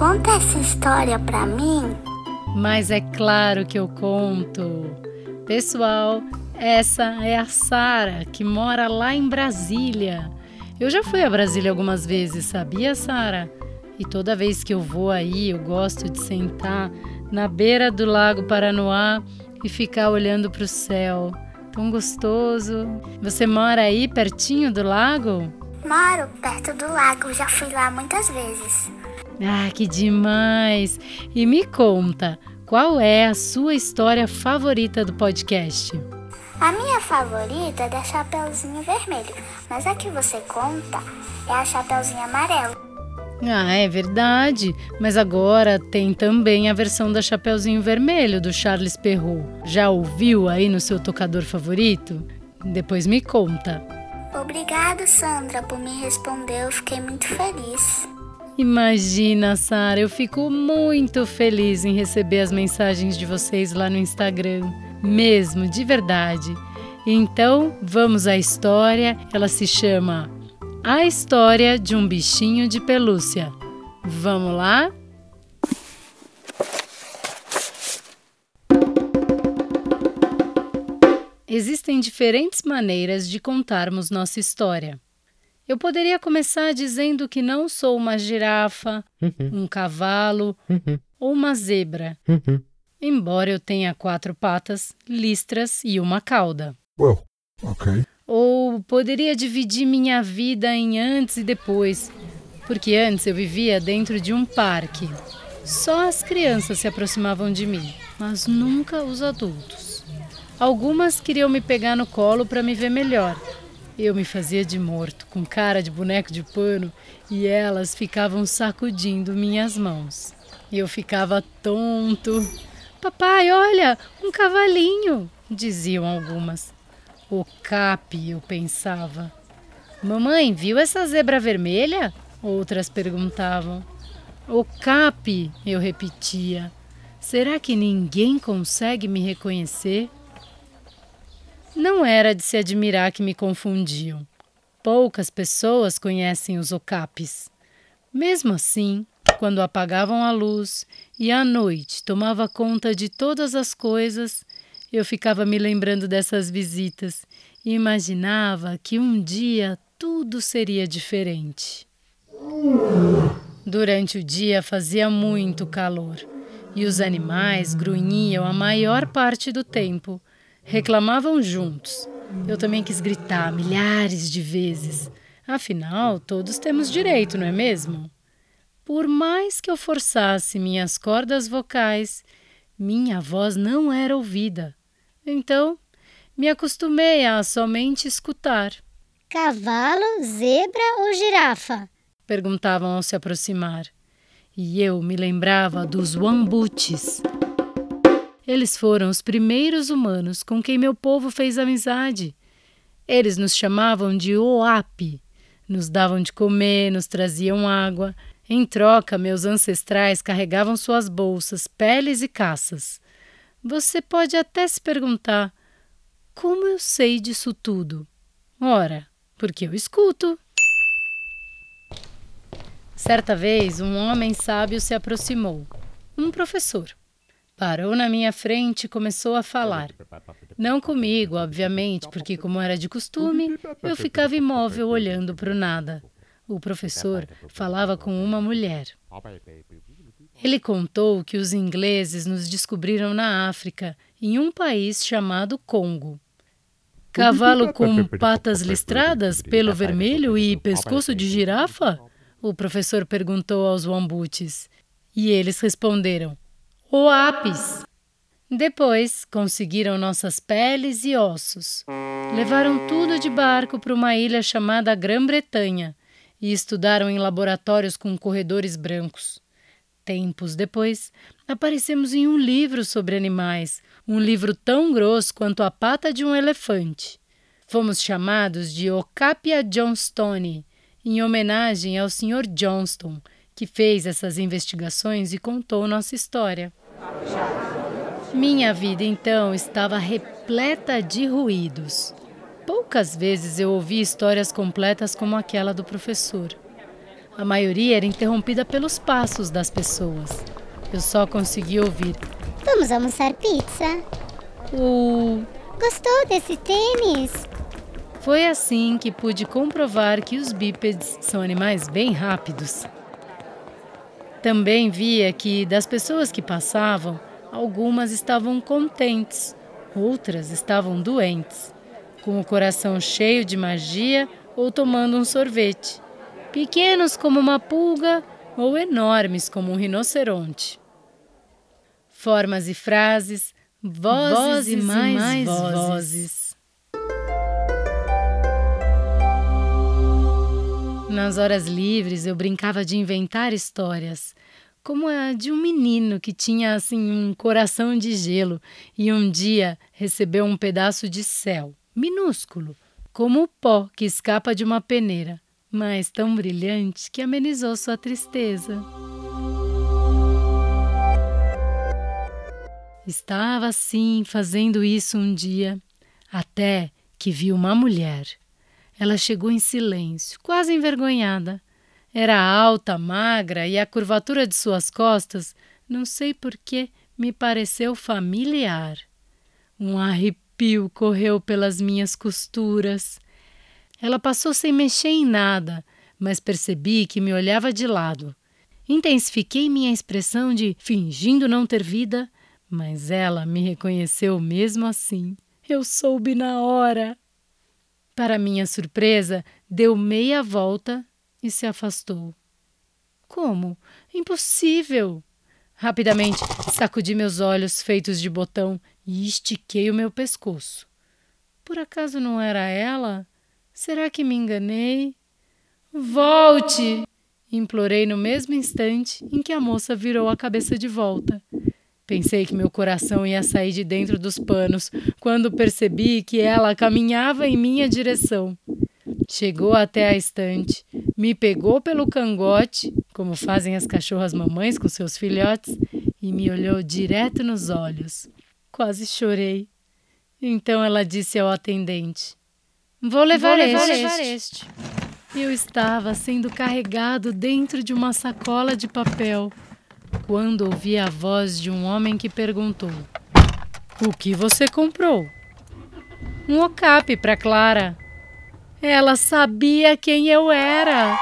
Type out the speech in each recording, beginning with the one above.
conta essa história pra mim? Mas é claro que eu conto. Pessoal, essa é a Sara, que mora lá em Brasília. Eu já fui a Brasília algumas vezes, sabia, Sara? E toda vez que eu vou aí, eu gosto de sentar na beira do Lago Paranoá e ficar olhando para o céu. Tão gostoso. Você mora aí pertinho do lago? Moro perto do lago, já fui lá muitas vezes. Ah, que demais! E me conta, qual é a sua história favorita do podcast? A minha favorita é da Chapeuzinho Vermelho, mas a que você conta é a Chapeuzinho Amarelo. Ah, é verdade. Mas agora tem também a versão da Chapeuzinho Vermelho do Charles Perrault. Já ouviu aí no seu tocador favorito? Depois me conta. Obrigada, Sandra, por me responder. Eu fiquei muito feliz. Imagina, Sara, eu fico muito feliz em receber as mensagens de vocês lá no Instagram. Mesmo, de verdade. Então, vamos à história. Ela se chama a história de um bichinho de pelúcia. Vamos lá? Existem diferentes maneiras de contarmos nossa história. Eu poderia começar dizendo que não sou uma girafa, uhum. um cavalo uhum. ou uma zebra, uhum. embora eu tenha quatro patas, listras e uma cauda. Well, okay. Ou poderia dividir minha vida em antes e depois, porque antes eu vivia dentro de um parque. Só as crianças se aproximavam de mim, mas nunca os adultos. Algumas queriam me pegar no colo para me ver melhor. Eu me fazia de morto, com cara de boneco de pano, e elas ficavam sacudindo minhas mãos. Eu ficava tonto. Papai, olha, um cavalinho, diziam algumas. O cap, eu pensava. Mamãe, viu essa zebra vermelha? Outras perguntavam. O cap, eu repetia. Será que ninguém consegue me reconhecer? Não era de se admirar que me confundiam. Poucas pessoas conhecem os ocapes. Mesmo assim, quando apagavam a luz e a noite tomava conta de todas as coisas, eu ficava me lembrando dessas visitas e imaginava que um dia tudo seria diferente. Durante o dia fazia muito calor e os animais grunhiam a maior parte do tempo. Reclamavam juntos. Eu também quis gritar milhares de vezes. Afinal, todos temos direito, não é mesmo? Por mais que eu forçasse minhas cordas vocais, minha voz não era ouvida. Então, me acostumei a somente escutar. Cavalo, zebra ou girafa? Perguntavam ao se aproximar. E eu me lembrava dos Wambutes. Eles foram os primeiros humanos com quem meu povo fez amizade. Eles nos chamavam de Oapi, nos davam de comer, nos traziam água. Em troca, meus ancestrais carregavam suas bolsas, peles e caças. Você pode até se perguntar: como eu sei disso tudo? Ora, porque eu escuto. Certa vez, um homem sábio se aproximou, um professor. Parou na minha frente e começou a falar. Não comigo, obviamente, porque, como era de costume, eu ficava imóvel olhando para o nada. O professor falava com uma mulher. Ele contou que os ingleses nos descobriram na África, em um país chamado Congo. Cavalo com patas listradas, pelo vermelho e pescoço de girafa? O professor perguntou aos wambutes. E eles responderam: Oapis. Depois conseguiram nossas peles e ossos. Levaram tudo de barco para uma ilha chamada Grã-Bretanha e estudaram em laboratórios com corredores brancos. Tempos depois, aparecemos em um livro sobre animais, um livro tão grosso quanto a pata de um elefante. Fomos chamados de Ocapia Johnstone, em homenagem ao Sr. Johnston, que fez essas investigações e contou nossa história. Minha vida então estava repleta de ruídos. Poucas vezes eu ouvi histórias completas como aquela do professor. A maioria era interrompida pelos passos das pessoas. Eu só conseguia ouvir. Vamos almoçar pizza. O. Gostou desse tênis? Foi assim que pude comprovar que os bípedes são animais bem rápidos. Também via que, das pessoas que passavam, algumas estavam contentes, outras estavam doentes, com o coração cheio de magia ou tomando um sorvete, pequenos como uma pulga ou enormes como um rinoceronte. Formas e frases, vozes, vozes e mais, mais vozes. vozes. Nas horas livres eu brincava de inventar histórias, como a de um menino que tinha assim um coração de gelo e um dia recebeu um pedaço de céu, minúsculo, como o pó que escapa de uma peneira, mas tão brilhante que amenizou sua tristeza. Estava assim fazendo isso um dia, até que vi uma mulher ela chegou em silêncio, quase envergonhada. Era alta, magra e a curvatura de suas costas, não sei por que, me pareceu familiar. Um arrepio correu pelas minhas costuras. Ela passou sem mexer em nada, mas percebi que me olhava de lado. Intensifiquei minha expressão de fingindo não ter vida, mas ela me reconheceu mesmo assim. Eu soube na hora. Para minha surpresa, deu meia volta e se afastou. Como? Impossível! Rapidamente sacudi meus olhos feitos de botão e estiquei o meu pescoço. Por acaso não era ela? Será que me enganei? Volte! implorei no mesmo instante em que a moça virou a cabeça de volta. Pensei que meu coração ia sair de dentro dos panos quando percebi que ela caminhava em minha direção. Chegou até a estante, me pegou pelo cangote, como fazem as cachorras mamães com seus filhotes, e me olhou direto nos olhos. Quase chorei. Então ela disse ao atendente: Vou levar, Vou levar, este. levar este. Eu estava sendo carregado dentro de uma sacola de papel quando ouvi a voz de um homem que perguntou: O que você comprou? Um okapi para Clara. Ela sabia quem eu era.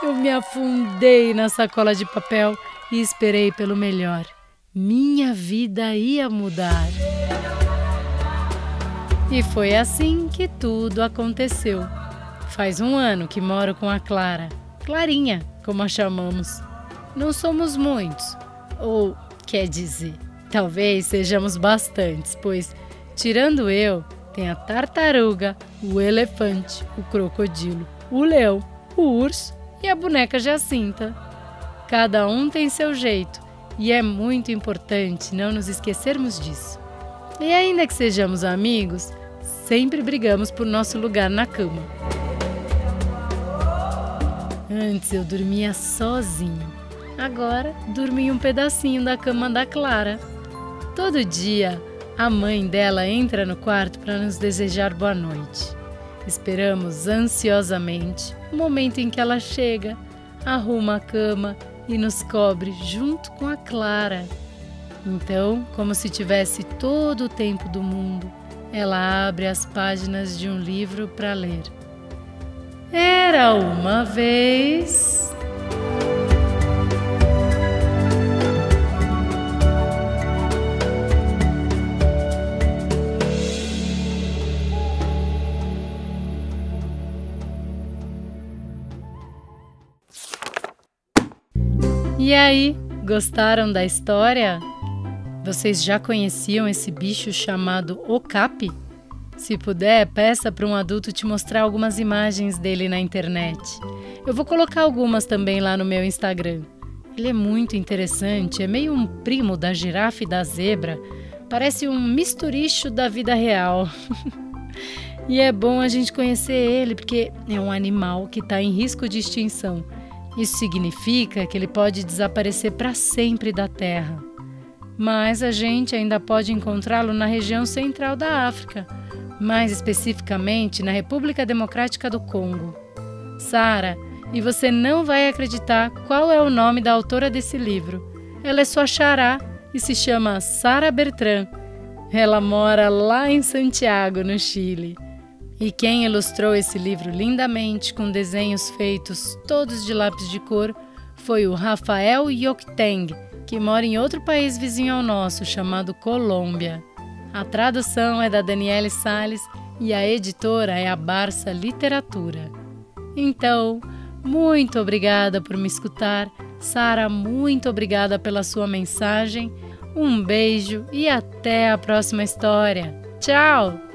Eu me afundei na sacola de papel e esperei pelo melhor. Minha vida ia mudar. E foi assim que tudo aconteceu. Faz um ano que moro com a Clara, Clarinha, como a chamamos. Não somos muitos, ou quer dizer, talvez sejamos bastantes, pois, tirando eu, tem a tartaruga, o elefante, o crocodilo, o leão, o urso e a boneca Jacinta. Cada um tem seu jeito e é muito importante não nos esquecermos disso. E ainda que sejamos amigos, sempre brigamos por nosso lugar na cama. Antes eu dormia sozinho Agora dorme em um pedacinho da cama da Clara. Todo dia, a mãe dela entra no quarto para nos desejar boa noite. Esperamos ansiosamente o momento em que ela chega, arruma a cama e nos cobre junto com a Clara. Então, como se tivesse todo o tempo do mundo, ela abre as páginas de um livro para ler. Era uma vez. E aí, gostaram da história? Vocês já conheciam esse bicho chamado okapi? Se puder, peça para um adulto te mostrar algumas imagens dele na internet. Eu vou colocar algumas também lá no meu Instagram. Ele é muito interessante, é meio um primo da girafa e da zebra. Parece um misturicho da vida real. e é bom a gente conhecer ele porque é um animal que está em risco de extinção isso significa que ele pode desaparecer para sempre da Terra. Mas a gente ainda pode encontrá-lo na região central da África, mais especificamente na República Democrática do Congo. Sara E você não vai acreditar qual é o nome da autora desse livro. Ela é sua xará e se chama Sara Bertrand. Ela mora lá em Santiago, no Chile. E quem ilustrou esse livro lindamente com desenhos feitos todos de lápis de cor foi o Rafael Yokteng, que mora em outro país vizinho ao nosso, chamado Colômbia. A tradução é da Daniele Sales e a editora é a Barça Literatura. Então, muito obrigada por me escutar. Sara, muito obrigada pela sua mensagem. Um beijo e até a próxima história. Tchau!